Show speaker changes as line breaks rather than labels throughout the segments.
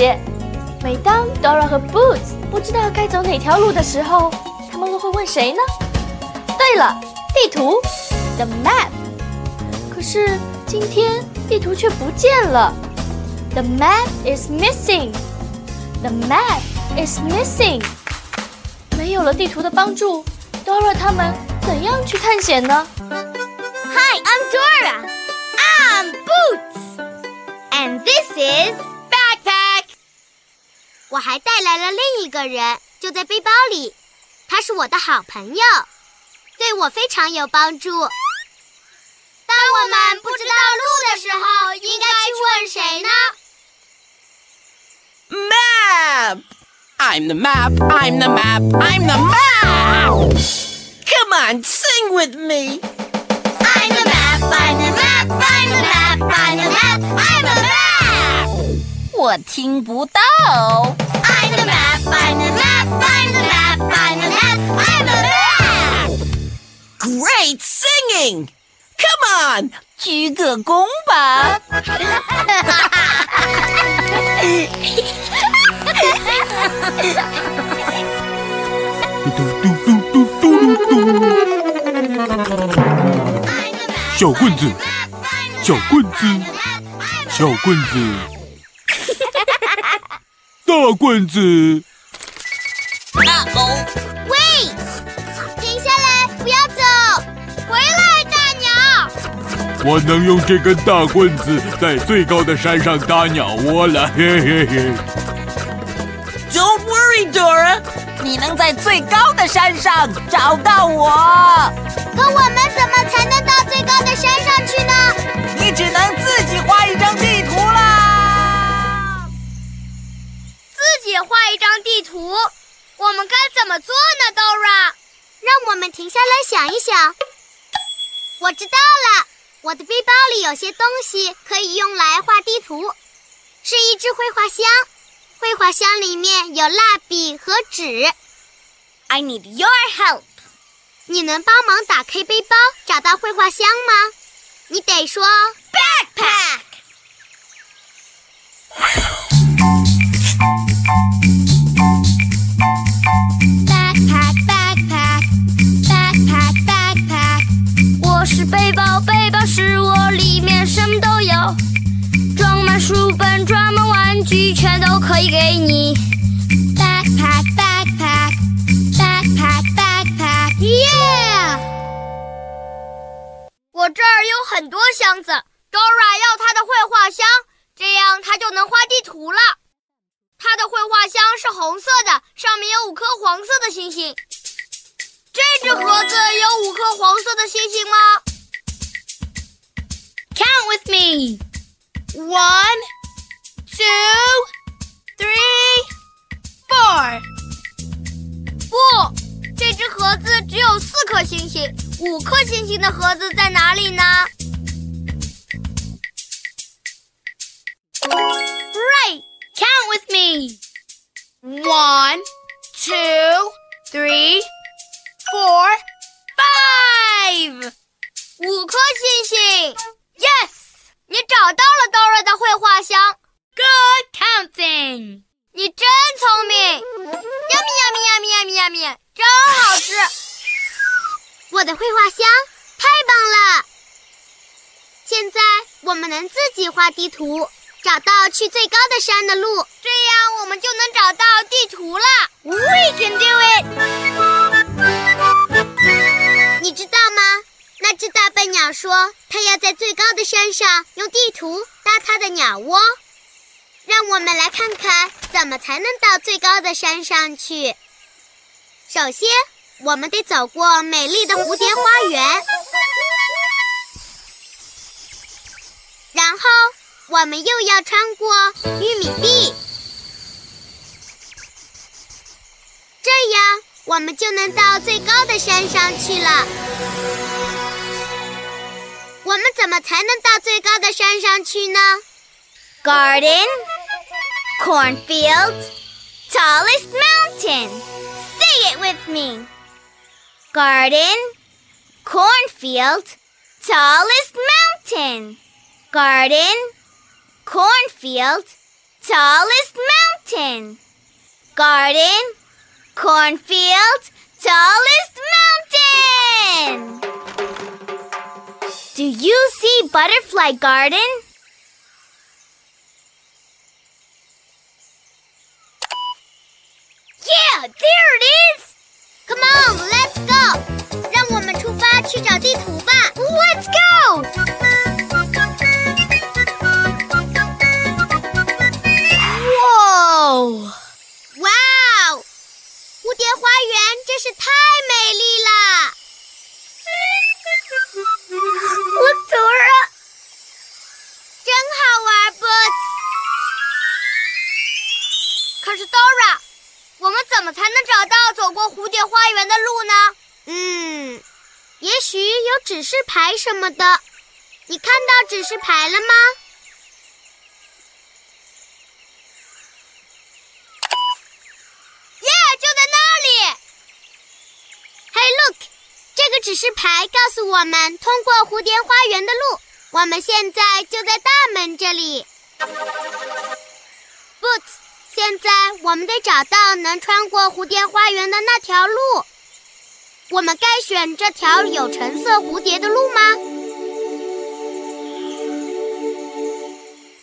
姐姐，每当 Dora 和 Boots 不知道该走哪条路的时候，他们都会问谁呢？对了，地图，the map。可是今天地图却不见了，the map is missing。the map is missing。没有了地图的帮助，Dora 他们怎样去探险呢？
Hi，I'm Dora。I'm Boots。And this is 我还带来了另一个人，就在背包里。他是我的好朋友，对我非常有帮助。当我们不知道路的时候，应该去问谁呢
？Map. I'm the map. I'm the map. I'm the map. Come on, sing with me.
I'm the map. I'm the map. I'm the map. I'm the map. I'm the map.
我听不到。
I'm the map, I'm the map, I'm the map, I'm the map, I'm the map.
Great singing! Come on, 鞠个躬吧。
嘟嘟嘟嘟嘟嘟嘟。小棍子，小棍子，小棍子。大棍子！
啊哦！喂，停下来，不要走，回来，大鸟！
我能用这根大棍子在最高的山上搭鸟窝了，嘿嘿嘿。
Don't worry, Dora，你能在最高的山上找到我。
可我们
画一张地图，
我们该怎么做呢，Dora？让我们停下来想一想。我知道了，我的背包里有些东西可以用来画地图，是一只绘画箱。绘画箱里面有蜡笔和纸。I need your help。你能帮忙打开背包，找到绘画箱吗？你得说 backpack。
书本，装满玩具，全都可以给你。Backpack, backpack, backpack, backpack, yeah！
我这儿有很多箱子，Dora 要她的绘画箱，这样她就能画地图了。她的绘画箱是红色的，上面有五颗黄色的星星。这只盒子有五颗黄色的星星吗
？Count with me.
One, two, three, four. 不，这只盒子只有四颗星星。五颗星星的盒子在哪里呢？
Right. Count with me.
One, two, three, four, five. 五颗星星。 真好吃。我的绘画箱太棒了！现在我们能自己画地图，找到去最高的山的路，这样我们就能找到地图了。
We can do it！你知道吗？
那只大笨鸟说，它要在最高的山上用地图搭它的鸟窝。让我们来看看怎么才能到最高的山上去。首先，我们得走过美丽的蝴蝶花园，然后我们又要穿过玉米地，这样我们就能到最高的山上去了。我们怎么才能到最高的山上去呢
？Garden, cornfield, tallest mountain. With me. Garden, cornfield, tallest mountain. Garden, cornfield, tallest mountain. Garden, cornfield, tallest mountain. Do you see Butterfly Garden?
指示牌什么的。你看到指示牌了吗？
耶，就在那里
！Hey look，这个指示牌告诉我们通过蝴蝶花园的路。我们现在就在大门这里。Boots，现在我们得找到能穿过蝴蝶花园的那条路。我们该选这条有橙色蝴蝶的路吗？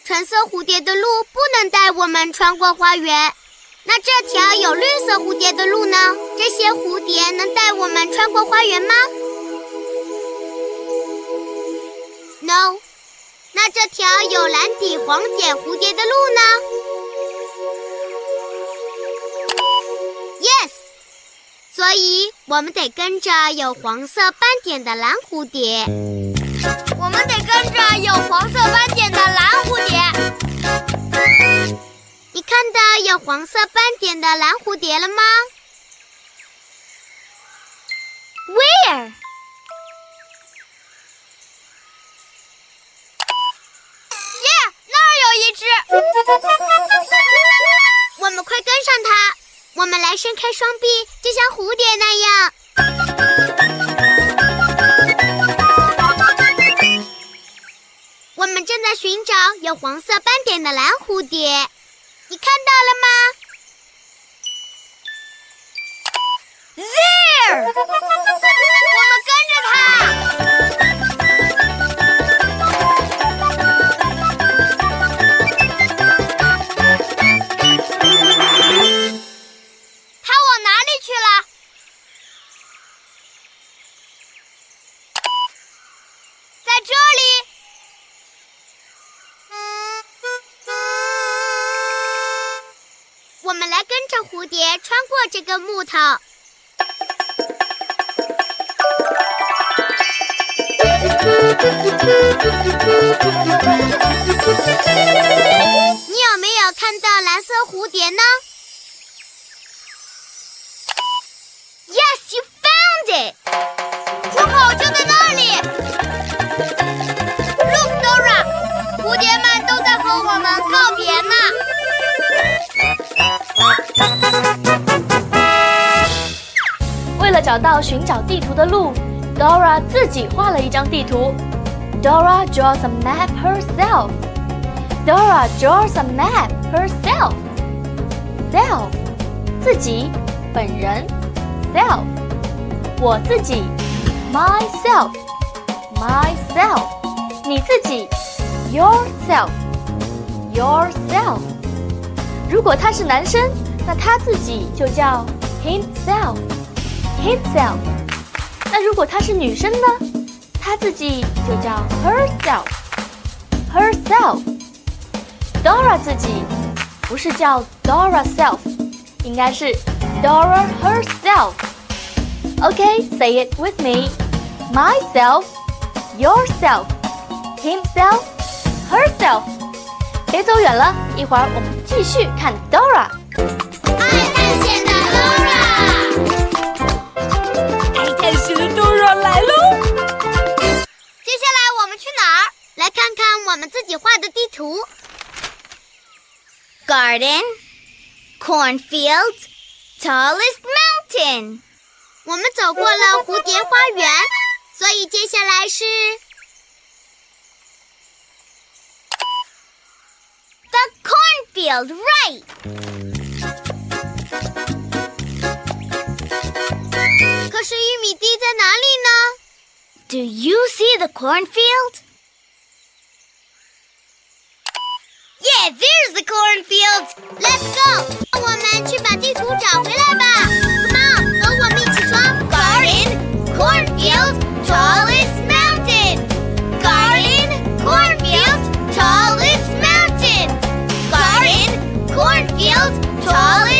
橙色蝴蝶的路不能带我们穿过花园。那这条有绿色蝴蝶的路呢？这些蝴蝶能带我们穿过花园吗？No。那这条有蓝底黄点蝴蝶的路呢所以我们得跟着有黄色斑点的蓝蝴蝶。
我们得跟着有黄色斑点的蓝蝴蝶。
你看到有黄色斑点的蓝蝴蝶了吗
Where?
耶，那儿有一只。
我们快跟上它！我们来伸开双臂，就像蝴蝶那样。我们正在寻找有黄色斑点的蓝蝴蝶，你看到了吗
There!
我们跟着它。
蝴蝶穿过这根木头。你有没有看到蓝色蝴蝶呢？
为了找到寻找地图的路，Dora 自己画了一张地图。Dora draws a map herself. Dora draws a map herself. Self，自己，本人。Self，我自己。Myself, myself，你自己。Yourself, yourself。如果他是男生，那他自己就叫 himself, himself。那如果他是女生呢她自己就叫 herself。herself。Dora 自己不是叫 Dora self，应该是 Dora herself。OK，say it with me。Myself, yourself, himself, herself。别走远了，一会儿我们继续看 Dora。
爱探险的 Dora，
爱探险的 Dora 来喽！
接下来我们去哪儿？来看看我们自己画的地图。Garden, cornfield, tallest mountain。我们走过了蝴蝶花园，所以接下来是 the cornfield. Right. ？Do you see the cornfield? Yeah, there's the cornfield. Let's go. 让我们去把地图找回来吧。Come on，和我们一起说。Garden, cornfield, tallest mountain. Garden, cornfield, tallest mountain. Garden, cornfield, tallest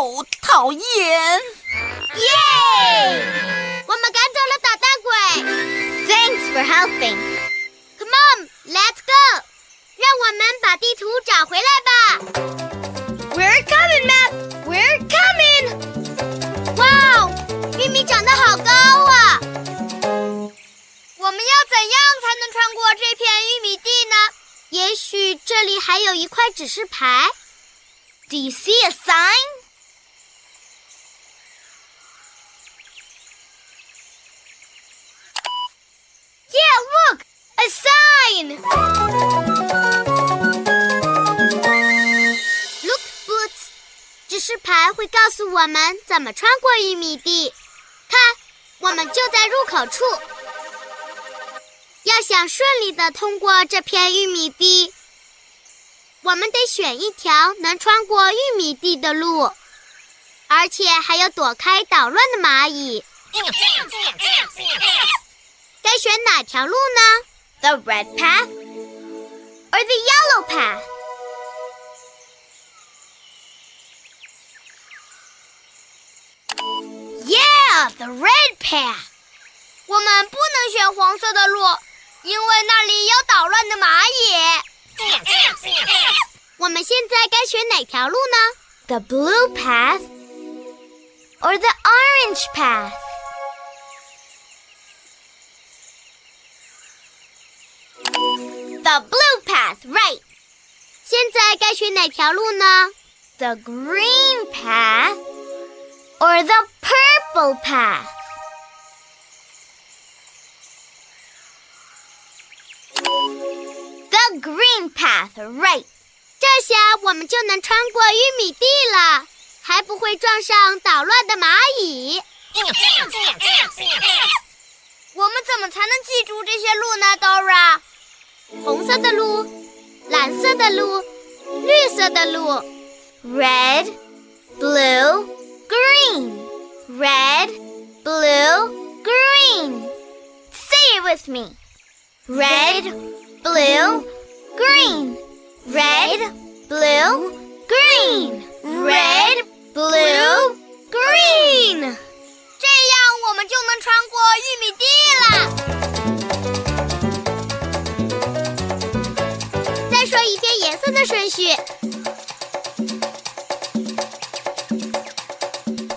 哦，讨厌！
耶！我们赶走了捣蛋鬼。Thanks for helping. Come on, let's go. 让我们把地图找回来吧。We're coming, Map. We're coming. 哇哦，玉米长得好高啊！我们要怎样才能穿过这片玉米地呢？也许这里还有一块指示牌。Do you see a sign? Yeah, look! A sign! Look, Boots! 指示牌会告诉我们怎么穿过玉米地。看，我们就在入口处。要想顺利的通过这片玉米地，我们得选一条能穿过玉米地的路，而且还要躲开捣乱的蚂蚁。该选哪条路呢？The red path or the yellow path? Yeah, the red path. 我们不能选黄色的路，因为那里有捣乱的蚂蚁。我们现在该选哪条路呢？The blue path or the orange path? The blue path, right. 现在该选哪条路呢？The green path or the purple path? The green path, right. 这下我们就能穿过玉米地了，还不会撞上捣乱的蚂蚁。 我们怎么才能记住这些路呢，Dora？ 红色的路，蓝色的路，绿色的路，Red, blue, green, red, blue, green. Say it with me. Red, blue, green. Red, blue, green. Red, blue, green. 这样我们就能穿过玉米地 一遍颜色的顺序：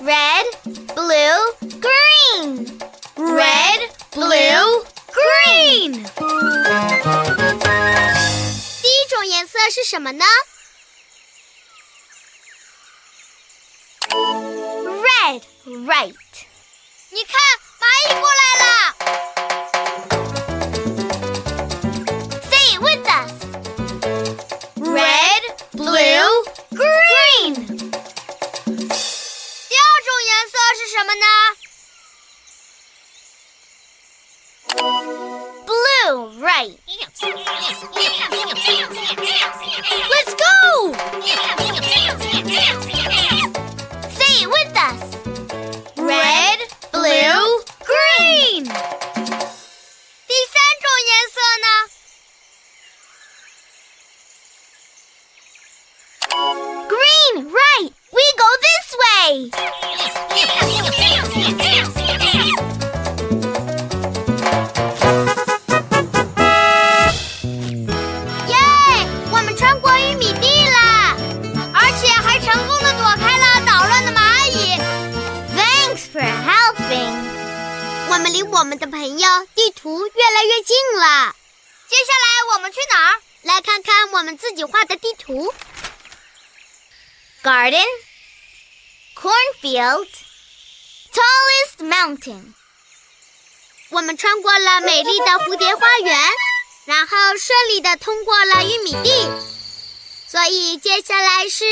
red, blue, green. Red, blue, green. 第一种颜色是什么呢？Red, right. 你看，蚂蚁过来了。 Let's Tallest mountain. 我们穿过了美丽的蝴蝶花园，然后顺利的通过了玉米地，所以接下来是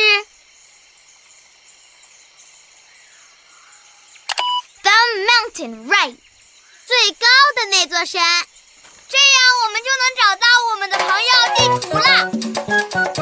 the mountain right 最高的那座山。这样我们就能找到我们的朋友地图了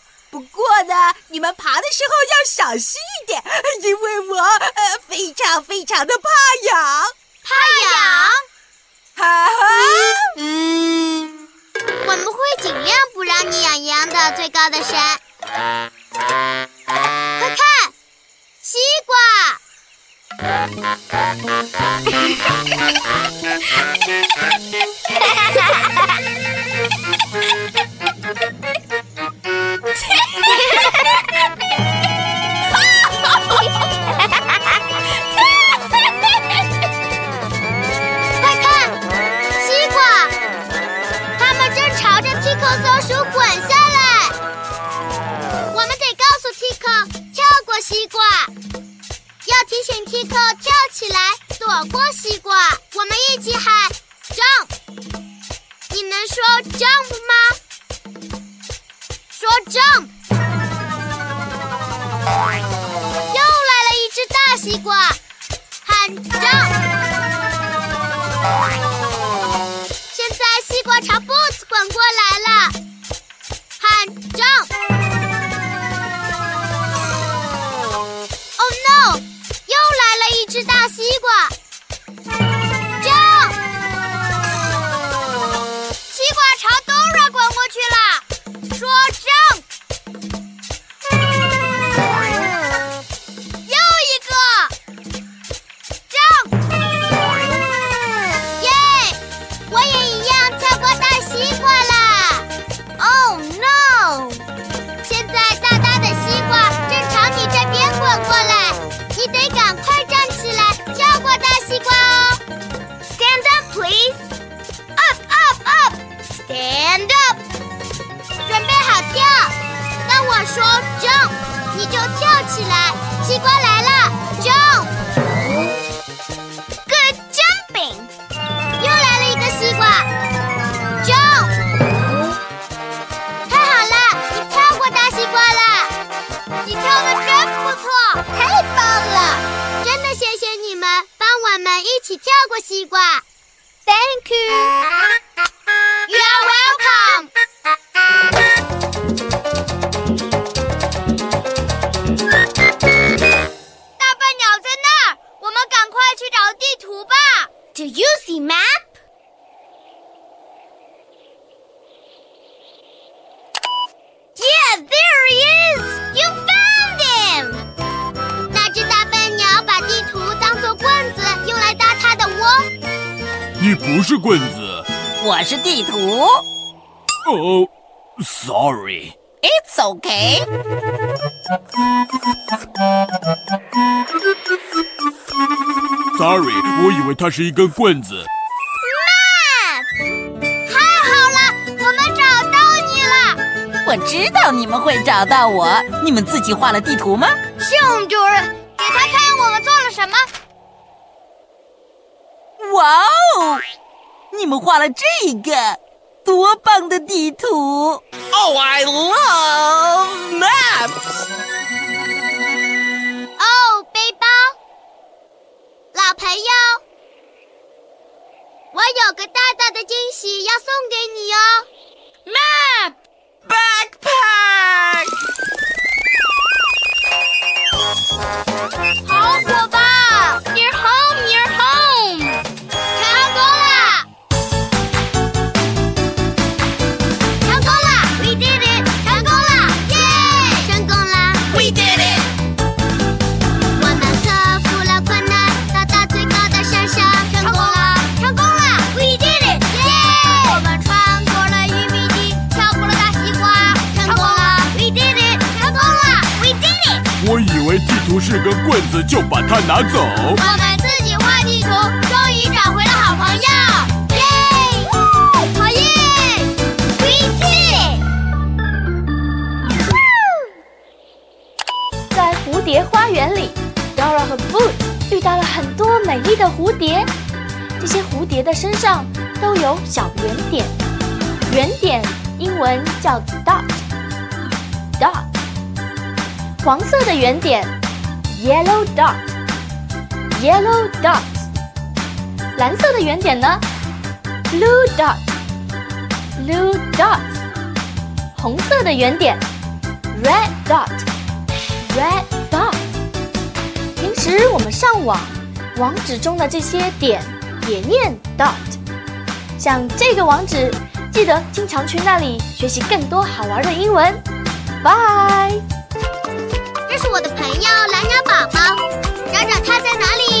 不过呢，你们爬的时候要小心一点，因为我呃非常非常的怕痒。
怕痒，
哈哈，
嗯，我们会尽量不让你痒痒的。最高的山，快看，西瓜。西瓜，要提醒 Tico 跳起来躲过西瓜。我们一起喊 jump，你能说 jump 吗？说 jump。又来了一只大西瓜，喊 jump。现在西瓜朝 Boots 滚过来了，起跳过西瓜，Thank you. You are welcome。大笨鸟在那儿，我们赶快去找地图吧。Do you see map?
不是棍子。
我是地图
哦，sorry。
，It's okay。
Sorry，我以为它是一根棍子。
Map！太好了，我们找到你了。
我知道你们会找到我。你们自己画了地图吗？
是我们主任，给他看我们做了什么。
哇哦！你们画了这个，多棒的地图！Oh, I love maps！
哦，背包，老朋友，我有个大大的惊喜要送给你哦。
Map，Backpack！
好火爆！You're home,
拿走。
我们自己画地图，终于找回了好朋友，耶！好耶！We did it！
在蝴蝶花园里，Dora 和 Boots 遇到了很多美丽的蝴蝶。这些蝴蝶的身上都有小圆点，圆点英文叫 dot。dot。黄色的圆点，yellow dot。Yellow dot。蓝色的圆点呢，blue dot。blue dot。红色的圆点，red dot。Red dot。平时我们上网，网址中的这些点也念 dot。像这个网址，记得经常去那里学习更多好玩的英文。
Bye。是我的朋友蓝鸟宝宝，找找它在哪里。